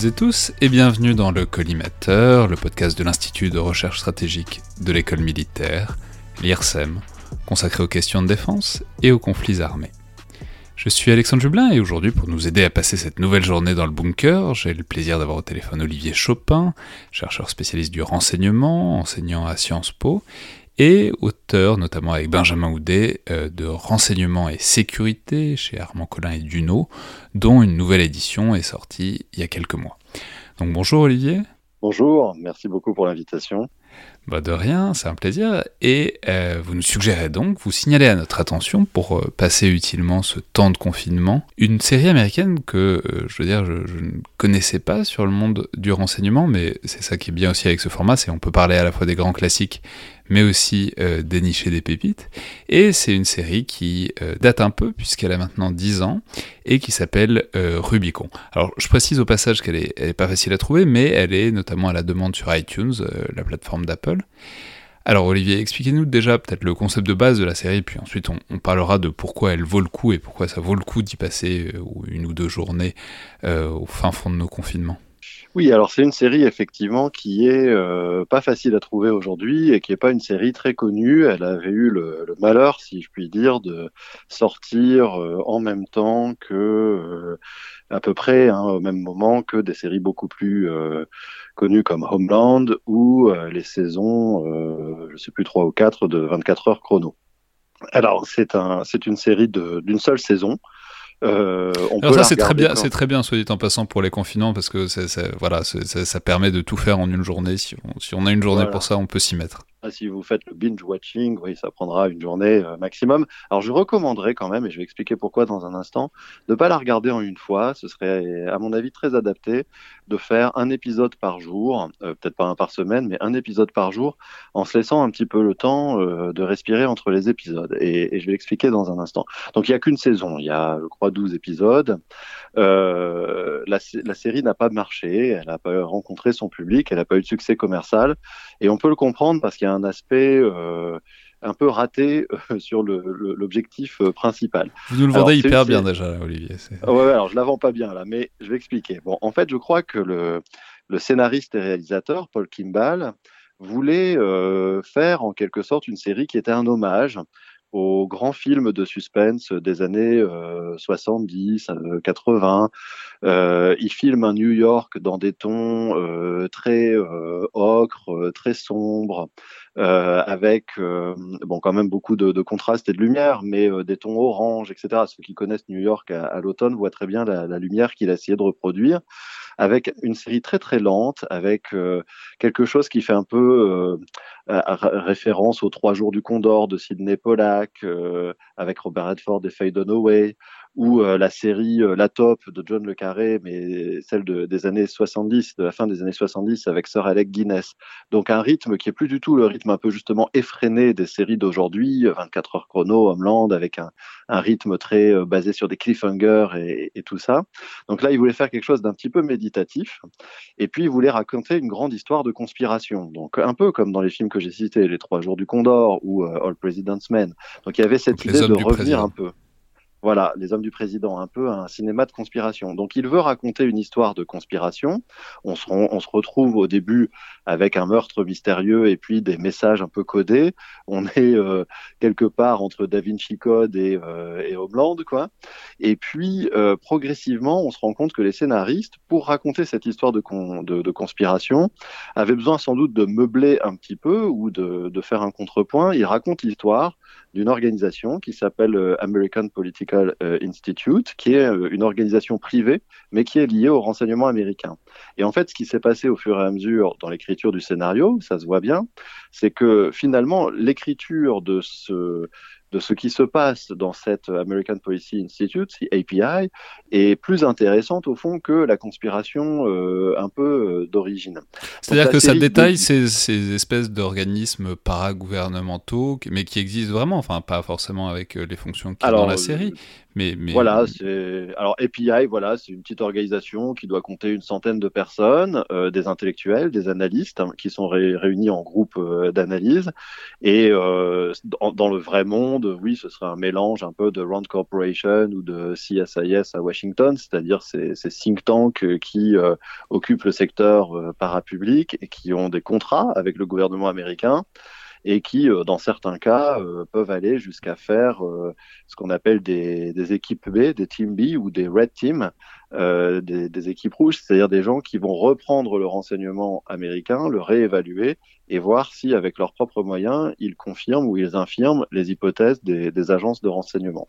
Toutes et tous et bienvenue dans le Collimateur, le podcast de l'Institut de recherche stratégique de l'école militaire, l'IRSEM, consacré aux questions de défense et aux conflits armés. Je suis Alexandre Jublin et aujourd'hui pour nous aider à passer cette nouvelle journée dans le bunker, j'ai le plaisir d'avoir au téléphone Olivier Chopin, chercheur spécialiste du renseignement, enseignant à Sciences Po, et auteur, notamment avec Benjamin Houdet, euh, de Renseignement et Sécurité chez Armand Collin et Duno, dont une nouvelle édition est sortie il y a quelques mois. Donc bonjour Olivier. Bonjour, merci beaucoup pour l'invitation. Bah de rien, c'est un plaisir. Et euh, vous nous suggérez donc, vous signalez à notre attention, pour euh, passer utilement ce temps de confinement, une série américaine que, euh, je veux dire, je, ne connaissais pas sur le monde du renseignement, mais c'est ça qui est bien aussi avec ce format, c'est on peut parler à la fois des grands classiques, mais aussi dénicher des pépites. Et c'est une série qui date un peu, puisqu'elle a maintenant 10 ans, et qui s'appelle Rubicon. Alors je précise au passage qu'elle est, est, pas facile à trouver, mais elle est notamment à la demande sur iTunes, la plateforme d'Apple. Alors Olivier, expliquez-nous déjà peut-être le concept de base de la série, puis ensuite on, parlera de pourquoi elle vaut le coup et pourquoi ça vaut le coup d'y passer euh, une ou deux journées euh, au fin fond de nos confinements. Oui, alors c'est une série effectivement qui est euh, pas facile à trouver aujourd'hui et qui est pas une série très connue. Elle avait eu le, malheur, si je puis dire, de sortir en même temps que à peu près hein, au même moment que des séries beaucoup plus connues comme Homeland ou euh, les saisons, euh, je sais plus trois ou quatre de 24 heures chrono. Alors c'est un, c'est une série d'une seule saison. Euh, on Alors ça c'est très bien, c'est très bien, soit dit en passant pour les confinants parce que ça, voilà, ça, permet de tout faire en une journée. Si on, si on a une journée pour ça, on peut s'y mettre. Si vous faites le binge watching, oui, ça prendra une journée euh, maximum. Alors, je recommanderais quand même, et je vais expliquer pourquoi dans un instant, de ne pas la regarder en une fois. Ce serait, à mon avis, très adapté de faire un épisode par jour, euh, peut-être pas un par semaine, mais un épisode par jour, en se laissant un petit peu le temps euh, de respirer entre les épisodes. Et, je vais expliquer dans un instant. Donc, il n'y a qu'une saison. Il y a, je crois, 12 épisodes. La, série n'a pas marché. Elle n'a pas rencontré son public. Elle n'a pas eu de succès commercial. Et on peut le comprendre parce qu'il y a un aspect euh, un peu raté euh, sur l'objectif euh, principal. Vous nous le vendez hyper bien déjà, Olivier. Ouais, alors je la vends pas bien là, mais je vais expliquer. Bon, en fait, je crois que le, le scénariste et réalisateur Paul Kimball voulait faire en quelque sorte une série qui était un hommage aux grands films de suspense des années 70, 80. Euh, il filme un New York dans des tons euh, très euh, ocre, très sombres, avec bon quand même beaucoup de, contrastes et de lumière, mais des tons orange, etc. Ceux qui connaissent New York à, l'automne voient très bien la, la lumière qu'il a essayé de reproduire avec une série très très lente, avec quelque chose qui fait un peu référence aux Trois jours du Condor de Sidney Pollack, avec Robert Redford et Faye Dunaway, ou euh, la série euh, La Top de John Le Carré, mais celle de, des années 70, de la fin des années 70 avec Sir Alec Guinness. Donc un rythme qui est plus du tout le rythme un peu justement effréné des séries d'aujourd'hui, 24 heures chrono, Homeland, avec un, un rythme très euh, basé sur des cliffhangers et, et, tout ça. Donc là, il voulait faire quelque chose d'un petit peu méditatif. Et puis, il voulait raconter une grande histoire de conspiration. Donc un peu comme dans les films que j'ai cités, Les Trois Jours du Condor ou All President's Men. Donc il y avait cette idée de revenir un peu. Voilà, les hommes du président, un peu un cinéma de conspiration. Donc il veut raconter une histoire de conspiration. On se, retrouve au début avec un meurtre mystérieux et puis des messages un peu codés. On est euh, quelque part entre Da Vinci Code et, euh, et Homeland, quoi. Et puis euh, progressivement, on se rend compte que les scénaristes, pour raconter cette histoire de, conspiration, avaient besoin sans doute de meubler un petit peu ou de, de faire un contrepoint. Ils racontent l'histoire d'une organisation qui s'appelle euh, American Political euh, Institute, qui est euh, une organisation privée, mais qui est liée au renseignement américain. Et en fait, ce qui s'est passé au fur et à mesure dans l'écriture du scénario, ça se voit bien, c'est que finalement, l'écriture de ce de ce qui se passe dans cette American Policy Institute, API, est plus intéressante au fond que la conspiration euh, un peu euh, d'origine. C'est-à-dire que ça détaille ces, ces, espèces d'organismes paragouvernementaux, mais qui existent vraiment, enfin pas forcément avec euh, les fonctions a dans la série, mais, mais... Voilà, c'est alors API, voilà, c'est une petite organisation qui doit compter une centaine de personnes, euh, des intellectuels, des analystes hein, qui sont réunis en groupe d'analyse. Et dans, dans, le vrai monde, oui, ce serait un mélange un peu de Rand Corporation ou de CSIS à Washington, c'est-à-dire ces, think tanks qui occupent le secteur parapublic et qui ont des contrats avec le gouvernement américain et qui, dans certains cas, peuvent aller jusqu'à faire ce qu'on appelle des, des, équipes B, des Team B ou des Red Team, euh, des, des, équipes rouges, c'est-à-dire des gens qui vont reprendre le renseignement américain, le réévaluer et voir si, avec leurs propres moyens, ils confirment ou ils infirment les hypothèses des, des agences de renseignement.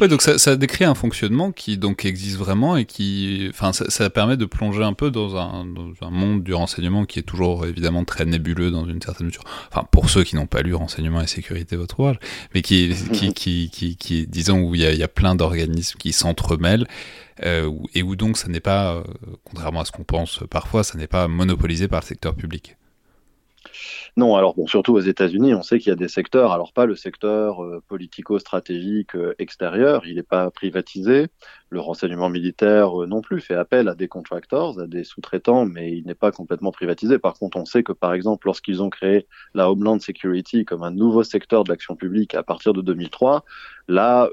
Ouais, donc ça, ça, décrit un fonctionnement qui donc existe vraiment et qui, enfin, ça, ça permet de plonger un peu dans un, dans un, monde du renseignement qui est toujours évidemment très nébuleux dans une certaine mesure. Enfin, pour ceux qui n'ont pas lu Renseignement et sécurité, votre ouvrage, mais qui, qui, qui, qui, qui, disons, où il y a, il y a plein d'organismes qui s'entremêlent et où donc ça n'est pas, euh, contrairement à ce qu'on pense parfois, ça n'est pas monopolisé par le secteur public. Non, alors bon, surtout aux États-Unis, on sait qu'il y a des secteurs, alors pas le secteur euh, politico-stratégique euh, extérieur, il n'est pas privatisé. Le renseignement militaire euh, non plus fait appel à des contractors, à des sous-traitants, mais il n'est pas complètement privatisé. Par contre, on sait que par exemple, lorsqu'ils ont créé la Homeland Security comme un nouveau secteur de l'action publique à partir de 2003, là,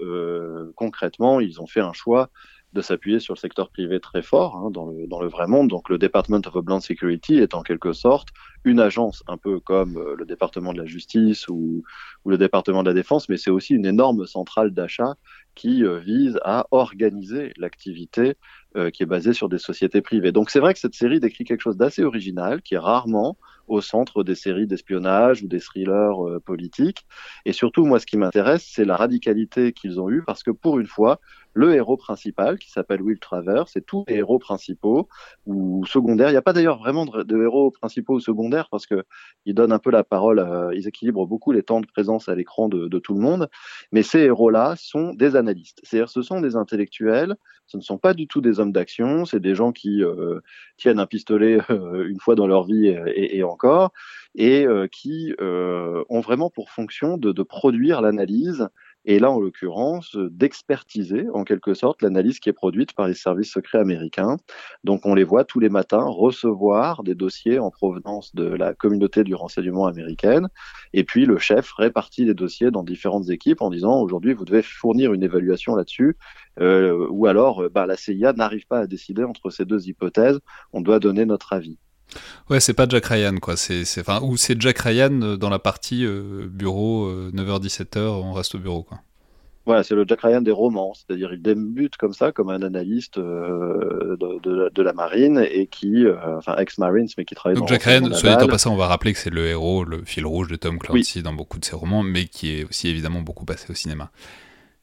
concrètement, ils ont fait un choix de s'appuyer sur le secteur privé très fort hein, dans, le, dans le vrai monde. Donc le Department of Homeland Security est en quelque sorte une agence un peu comme euh, le département de la justice ou, le département de la défense, mais c'est aussi une énorme centrale d'achat qui euh, vise à organiser l'activité euh, qui est basée sur des sociétés privées. Donc c'est vrai que cette série décrit quelque chose d'assez original, qui est rarement au centre des séries d'espionnage ou des thrillers politiques. Et surtout, moi, ce qui m'intéresse, c'est la radicalité qu'ils ont eue, parce que pour une fois, le héros principal, qui s'appelle Will Travers, c'est tous les héros principaux ou secondaires. Il n'y a pas d'ailleurs vraiment de, héros principaux ou secondaires, parce que ils donnent un peu la parole, ils équilibrent beaucoup les temps de présence à l'écran de, tout le monde. Mais ces héros-là sont des analystes. C'est-à-dire, ce sont des intellectuels, ce ne sont pas du tout des hommes d'action, c'est des gens qui euh, tiennent un pistolet euh, une fois dans leur vie et, encore, et euh, qui euh, ont vraiment pour fonction de produire l'analyse et là, en l'occurrence, d'expertiser en quelque sorte l'analyse qui est produite par les services secrets américains. Donc on les voit tous les matins recevoir des dossiers en provenance de la communauté du renseignement américaine, et puis le chef répartit les dossiers dans différentes équipes en disant aujourd'hui vous devez fournir une évaluation là-dessus, euh, ou alors bah, la CIA n'arrive pas à décider entre ces deux hypothèses, on doit donner notre avis. Ouais, c'est pas Jack Ryan, quoi. C'est, enfin, ou c'est Jack Ryan euh, dans la partie euh, bureau, 9h-17h, euh, on reste au bureau, quoi. Voilà, c'est le Jack Ryan des romans, c'est-à-dire il débute comme ça, comme un analyste de, de, la marine et qui, enfin ex-marines, mais qui travaille Donc Jack Ryan, soit dit en passant, on va rappeler que c'est le héros, le fil rouge de Tom Clancy dans beaucoup de ses romans, mais qui est aussi évidemment beaucoup passé au cinéma.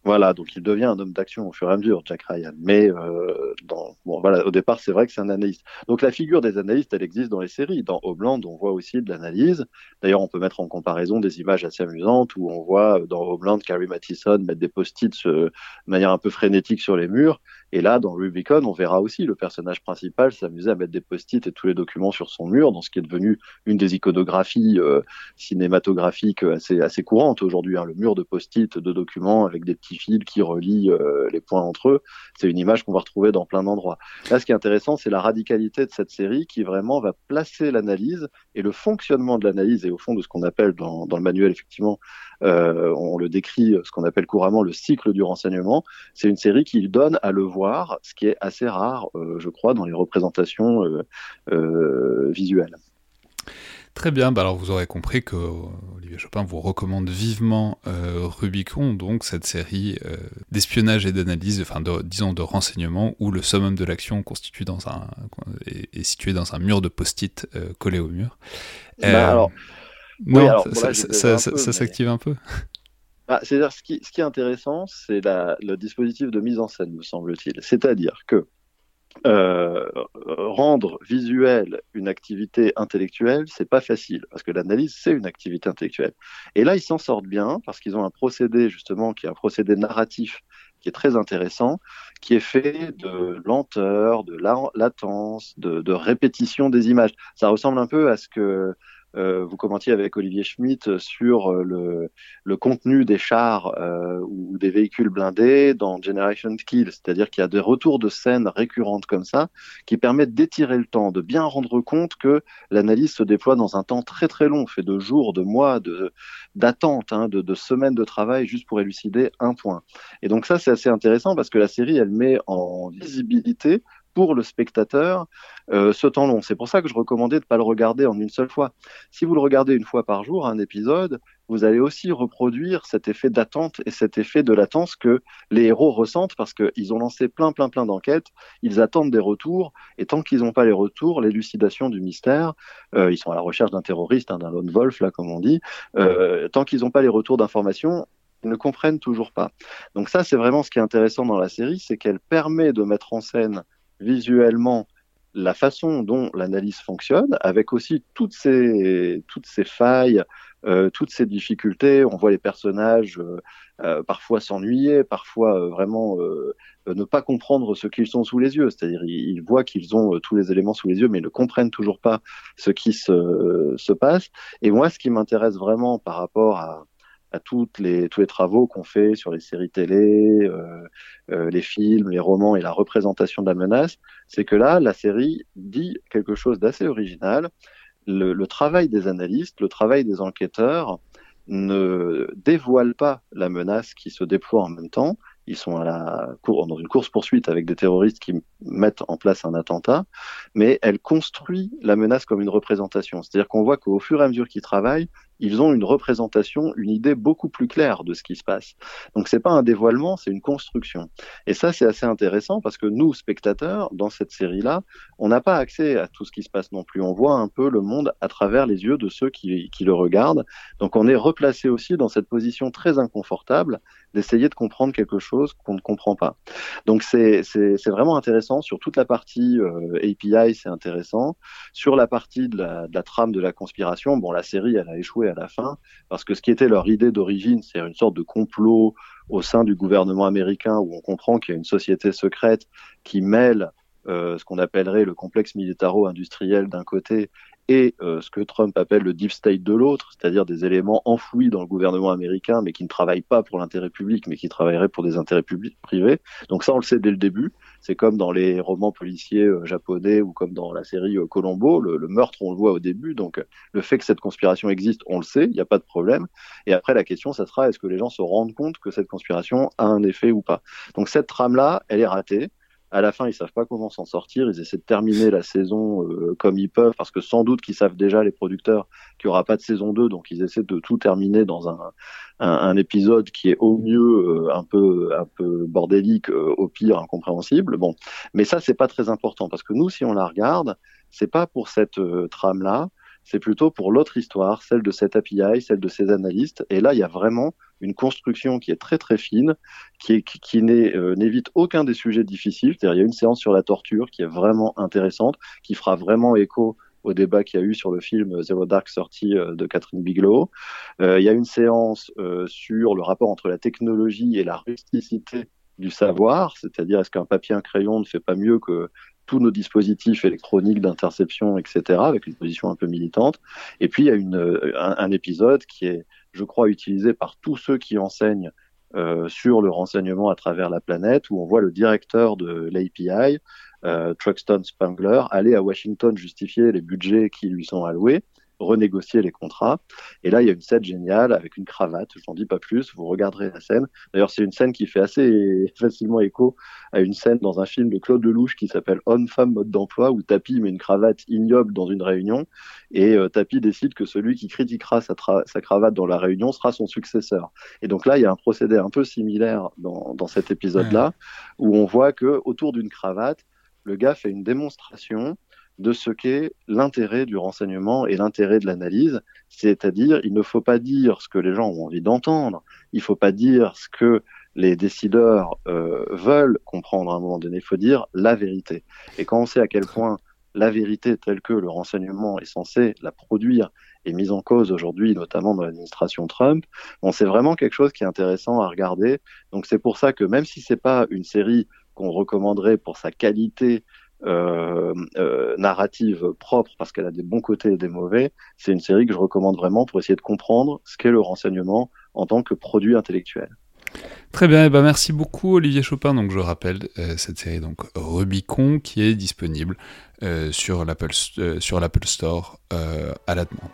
Voilà, donc il devient un homme d'action au fur et à mesure, Jack Ryan. Mais euh, dans, bon, voilà, au départ, c'est vrai que c'est un analyste. Donc la figure des analystes, elle existe dans les séries. Dans Homeland, on voit aussi de l'analyse. D'ailleurs, on peut mettre en comparaison des images assez amusantes où on voit dans Homeland Carrie Mathison mettre des post-it de manière un peu frénétique sur les murs. Et là, dans Rubicon, on verra aussi le personnage principal s'amuser à mettre des post-it et tous les documents sur son mur, dans ce qui est devenu une des iconographies euh, cinématographiques assez, assez courantes aujourd'hui. Hein, le mur de post-it de documents avec des petits fils qui relient euh, les points entre eux. C'est une image qu'on va retrouver dans plein d'endroits. Là, ce qui est intéressant, c'est la radicalité de cette série qui vraiment va placer l'analyse et le fonctionnement de l'analyse et au fond de ce qu'on appelle dans, dans le manuel, effectivement, euh, on le décrit, ce qu'on appelle couramment le cycle du renseignement. C'est une série qui donne à le voir, ce qui est assez rare, euh, je crois, dans les représentations euh, visuelles. Très bien, bah alors vous aurez compris que Olivier Chopin vous recommande vivement Rubicon, donc cette série d'espionnage et d'analyse, enfin disons de renseignement, où le summum de l'action constitue dans un est, situé dans un mur de post-it collé au mur. Bah, alors, non, ça, s'active un peu. Ah, C'est-à-dire, ce qui, est intéressant, c'est le dispositif de mise en scène, me semble-t-il. C'est-à-dire que euh, rendre visuel une activité intellectuelle, c'est pas facile parce que l'analyse c'est une activité intellectuelle. Et là, ils s'en sortent bien parce qu'ils ont un procédé justement qui est un procédé narratif qui est très intéressant, qui est fait de lenteur, de latence, de répétition des images. Ça ressemble un peu à ce que euh, vous commentiez avec Olivier Schmitt sur euh, le, contenu des chars euh, ou des véhicules blindés dans Generation Kill, c'est-à-dire qu'il y a des retours de scènes récurrentes comme ça qui permettent d'étirer le temps, de bien rendre compte que l'analyse se déploie dans un temps très très long, fait de jours, de mois, de d'attente, hein, de semaines de travail juste pour élucider un point. Et donc ça c'est assez intéressant parce que la série elle met en visibilité pour le spectateur euh, ce temps long. C'est pour ça que je recommandais de ne pas le regarder en une seule fois. Si vous le regardez une fois par jour, un épisode, vous allez aussi reproduire cet effet d'attente et cet effet de latence que les héros ressentent parce qu'ils ont lancé plein, plein, plein d'enquêtes. Ils attendent des retours et tant qu'ils n'ont pas les retours, l'élucidation du mystère, euh, ils sont à la recherche d'un terroriste, hein, d'un lone wolf, là, comme on dit, euh, tant qu'ils n'ont pas les retours d'informations, ils ne comprennent toujours pas. Donc ça, c'est vraiment ce qui est intéressant dans la série, c'est qu'elle permet de mettre en scène visuellement la façon dont l'analyse fonctionne, avec aussi toutes ces, toutes ces failles, euh, toutes ces difficultés. On voit les personnages euh, euh, parfois s'ennuyer, parfois vraiment ne pas comprendre ce qu'ils sont sous les yeux. C'est-à-dire ils, voient qu'ils ont tous les éléments sous les yeux, mais ils ne comprennent toujours pas ce qui se, se passe. Et moi, ce qui m'intéresse vraiment par rapport à, à toutes les, tous les travaux qu'on fait sur les séries télé, euh, euh, les films, les romans et la représentation de la menace, c'est que là, la série dit quelque chose d'assez original. Le, travail des analystes, le travail des enquêteurs ne dévoile pas la menace qui se déploie en même temps, ils sont dans une course poursuite avec des terroristes qui mettent en place un attentat, mais elle construit la menace comme une représentation. C'est-à-dire qu'on voit qu'au fur et à mesure qu'ils travaillent, ils ont une représentation, une idée beaucoup plus claire de ce qui se passe. Donc c'est pas un dévoilement, c'est une construction. Et ça c'est assez intéressant parce que nous spectateurs dans cette série-là, on n'a pas accès à tout ce qui se passe non plus. On voit un peu le monde à travers les yeux de ceux qui, qui le regardent. Donc on est replacé aussi dans cette position très inconfortable d'essayer de comprendre quelque chose qu'on ne comprend pas. Donc c'est vraiment intéressant sur toute la partie euh, API, c'est intéressant. Sur la partie de la, de la trame de la conspiration, bon la série elle a échoué à la fin, parce que ce qui était leur idée d'origine, c'est une sorte de complot au sein du gouvernement américain où on comprend qu'il y a une société secrète qui mêle euh, ce qu'on appellerait le complexe militaro-industriel d'un côté et euh, ce que Trump appelle le deep state de l'autre, c'est-à-dire des éléments enfouis dans le gouvernement américain, mais qui ne travaillent pas pour l'intérêt public, mais qui travailleraient pour des intérêts privés. Donc ça, on le sait dès le début. C'est comme dans les romans policiers euh, japonais ou comme dans la série euh, Colombo, le, le, meurtre, on le voit au début. Donc le fait que cette conspiration existe, on le sait, il n'y a pas de problème. Et après, la question, ça sera est-ce que les gens se rendent compte que cette conspiration a un effet ou pas? Donc cette trame-là, elle est ratée. À la fin, ils savent pas comment s'en sortir. Ils essaient de terminer la saison euh, comme ils peuvent, parce que sans doute qu'ils savent déjà les producteurs qu'il y aura pas de saison 2, donc ils essaient de tout terminer dans un, un, un épisode qui est au mieux euh, un peu un peu bordélique, euh, au pire incompréhensible. Bon, mais ça c'est pas très important parce que nous, si on la regarde, c'est pas pour cette trame là c'est plutôt pour l'autre histoire, celle de cet API, celle de ces analystes. Et là, il y a vraiment une construction qui est très très fine, qui, euh, n'évite aucun des sujets difficiles. Il y a une séance sur la torture qui est vraiment intéressante, qui fera vraiment écho au débat qu'il y a eu sur le film Zero Dark sorti euh, de Catherine Bigelow. Euh, il y a une séance sur le rapport entre la technologie et la rusticité du savoir, c'est-à-dire est-ce qu'un papier, un crayon ne fait pas mieux que tous nos dispositifs électroniques d'interception, etc., avec une position un peu militante. Et puis, il y a un, épisode qui est, je crois, utilisé par tous ceux qui enseignent euh, sur le renseignement à travers la planète, où on voit le directeur de l'API, euh, Truxton Spangler, aller à Washington justifier les budgets qui lui sont alloués renégocier les contrats. Et là, il y a une scène géniale avec une cravate. Je n'en dis pas plus. Vous regarderez la scène. D'ailleurs, c'est une scène qui fait assez facilement écho à une scène dans un film de Claude Lelouch qui s'appelle Homme-femme mode d'emploi où Tapi met une cravate ignoble dans une réunion et euh, Tapi décide que celui qui critiquera sa, sa, cravate dans la réunion sera son successeur. Et donc là, il y a un procédé un peu similaire dans, dans cet épisode-là où on voit que autour d'une cravate, le gars fait une démonstration de ce qu'est l'intérêt du renseignement et l'intérêt de l'analyse, c'est-à-dire il ne faut pas dire ce que les gens ont envie d'entendre, il ne faut pas dire ce que les décideurs euh, veulent comprendre à un moment donné, il faut dire la vérité. Et quand on sait à quel point la vérité telle que le renseignement est censé la produire est mise en cause aujourd'hui, notamment dans l'administration Trump, bon, c'est vraiment quelque chose qui est intéressant à regarder. Donc c'est pour ça que même si c'est pas une série qu'on recommanderait pour sa qualité narrative propre parce qu'elle a des bons côtés et des mauvais, c'est une série que je recommande vraiment pour essayer de comprendre ce qu'est le renseignement en tant que produit intellectuel. Très bien, eh ben merci beaucoup Olivier Chopin. Donc je rappelle euh, cette série donc Rubicon qui est disponible euh, sur l'Apple euh, sur l'Apple Store à la demande.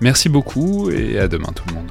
Merci beaucoup et à demain tout le monde.